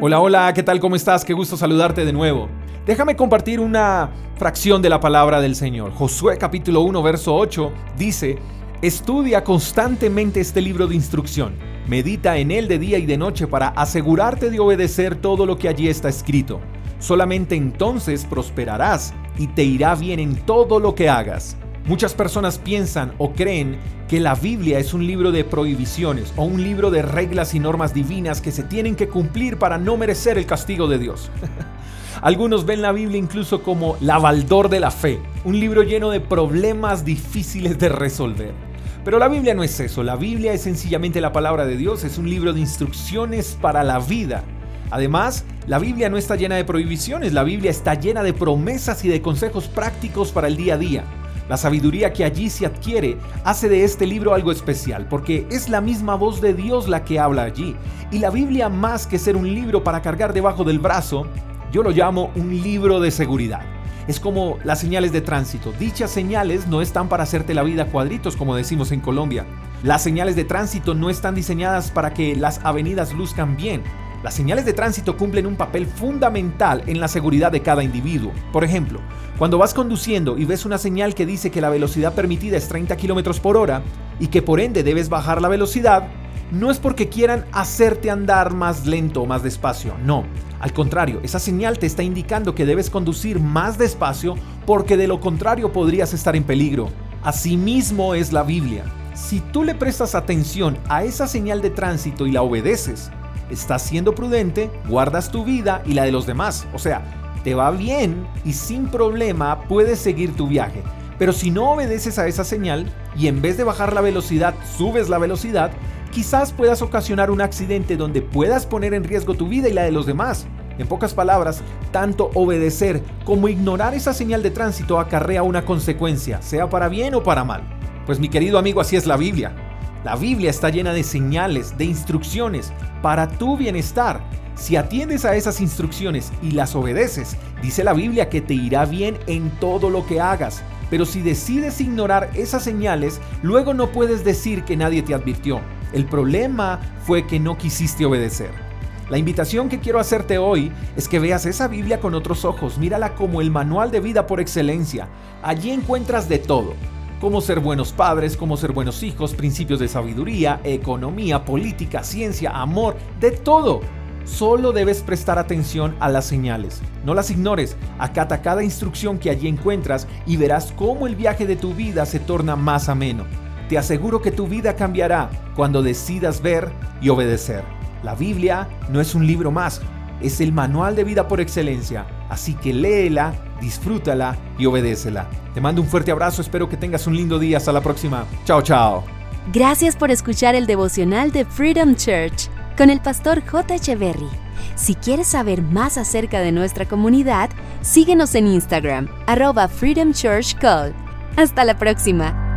Hola, hola, ¿qué tal? ¿Cómo estás? Qué gusto saludarte de nuevo. Déjame compartir una fracción de la palabra del Señor. Josué capítulo 1, verso 8 dice, Estudia constantemente este libro de instrucción. Medita en él de día y de noche para asegurarte de obedecer todo lo que allí está escrito. Solamente entonces prosperarás y te irá bien en todo lo que hagas. Muchas personas piensan o creen que la Biblia es un libro de prohibiciones o un libro de reglas y normas divinas que se tienen que cumplir para no merecer el castigo de Dios. Algunos ven la Biblia incluso como la baldor de la fe, un libro lleno de problemas difíciles de resolver. Pero la Biblia no es eso, la Biblia es sencillamente la palabra de Dios, es un libro de instrucciones para la vida. Además, la Biblia no está llena de prohibiciones, la Biblia está llena de promesas y de consejos prácticos para el día a día. La sabiduría que allí se adquiere hace de este libro algo especial, porque es la misma voz de Dios la que habla allí. Y la Biblia, más que ser un libro para cargar debajo del brazo, yo lo llamo un libro de seguridad. Es como las señales de tránsito. Dichas señales no están para hacerte la vida cuadritos, como decimos en Colombia. Las señales de tránsito no están diseñadas para que las avenidas luzcan bien. Las señales de tránsito cumplen un papel fundamental en la seguridad de cada individuo. Por ejemplo, cuando vas conduciendo y ves una señal que dice que la velocidad permitida es 30 km por hora y que por ende debes bajar la velocidad, no es porque quieran hacerte andar más lento o más despacio, no. Al contrario, esa señal te está indicando que debes conducir más despacio porque de lo contrario podrías estar en peligro. Asimismo es la Biblia. Si tú le prestas atención a esa señal de tránsito y la obedeces, estás siendo prudente, guardas tu vida y la de los demás. O sea, te va bien y sin problema puedes seguir tu viaje. Pero si no obedeces a esa señal y en vez de bajar la velocidad subes la velocidad, quizás puedas ocasionar un accidente donde puedas poner en riesgo tu vida y la de los demás. En pocas palabras, tanto obedecer como ignorar esa señal de tránsito acarrea una consecuencia, sea para bien o para mal. Pues mi querido amigo, así es la Biblia. La Biblia está llena de señales, de instrucciones para tu bienestar. Si atiendes a esas instrucciones y las obedeces, dice la Biblia que te irá bien en todo lo que hagas. Pero si decides ignorar esas señales, luego no puedes decir que nadie te advirtió. El problema fue que no quisiste obedecer. La invitación que quiero hacerte hoy es que veas esa Biblia con otros ojos, mírala como el manual de vida por excelencia. Allí encuentras de todo cómo ser buenos padres, cómo ser buenos hijos, principios de sabiduría, economía, política, ciencia, amor, de todo. Solo debes prestar atención a las señales. No las ignores. Acata cada instrucción que allí encuentras y verás cómo el viaje de tu vida se torna más ameno. Te aseguro que tu vida cambiará cuando decidas ver y obedecer. La Biblia no es un libro más, es el manual de vida por excelencia. Así que léela, disfrútala y obedécela. Te mando un fuerte abrazo, espero que tengas un lindo día. Hasta la próxima. Chao, chao. Gracias por escuchar el devocional de Freedom Church con el pastor J. Echeverry. Si quieres saber más acerca de nuestra comunidad, síguenos en Instagram, arroba Freedom Church Call. Hasta la próxima.